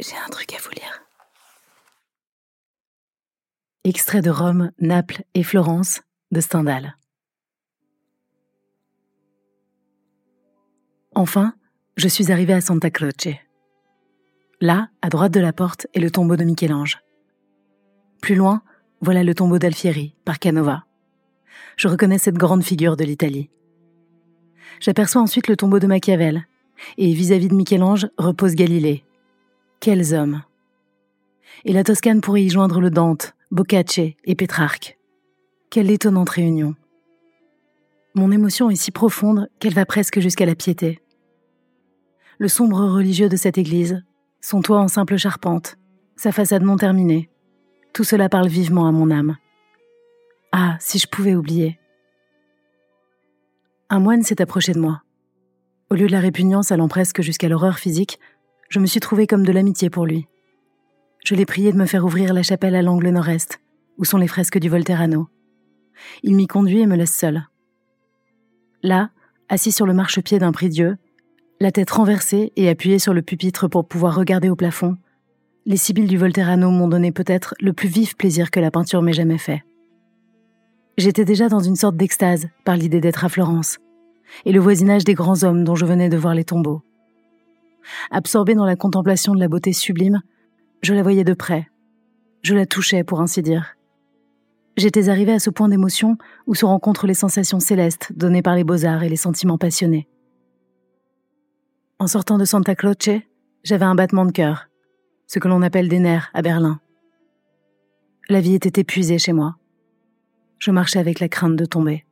J'ai un truc à vous lire. Extrait de Rome, Naples et Florence de Stendhal. Enfin, je suis arrivé à Santa Croce. Là, à droite de la porte, est le tombeau de Michel-Ange. Plus loin, voilà le tombeau d'Alfieri, par Canova. Je reconnais cette grande figure de l'Italie. J'aperçois ensuite le tombeau de Machiavel, et vis-à-vis de Michel-Ange repose Galilée. Quels hommes Et la Toscane pourrait y joindre le Dante, Boccace et Pétrarque. Quelle étonnante réunion. Mon émotion est si profonde qu'elle va presque jusqu'à la piété. Le sombre religieux de cette église, son toit en simple charpente, sa façade non terminée, tout cela parle vivement à mon âme. Ah, si je pouvais oublier. Un moine s'est approché de moi. Au lieu de la répugnance allant presque jusqu'à l'horreur physique, je me suis trouvée comme de l'amitié pour lui. Je l'ai prié de me faire ouvrir la chapelle à l'angle nord-est, où sont les fresques du Volterrano. Il m'y conduit et me laisse seul. Là, assis sur le marchepied d'un prie-dieu, la tête renversée et appuyée sur le pupitre pour pouvoir regarder au plafond, les sibylles du Volterrano m'ont donné peut-être le plus vif plaisir que la peinture m'ait jamais fait. J'étais déjà dans une sorte d'extase par l'idée d'être à Florence, et le voisinage des grands hommes dont je venais de voir les tombeaux. Absorbé dans la contemplation de la beauté sublime, je la voyais de près. Je la touchais, pour ainsi dire. J'étais arrivé à ce point d'émotion où se rencontrent les sensations célestes données par les beaux-arts et les sentiments passionnés. En sortant de Santa Croce, j'avais un battement de cœur, ce que l'on appelle des nerfs à Berlin. La vie était épuisée chez moi. Je marchais avec la crainte de tomber.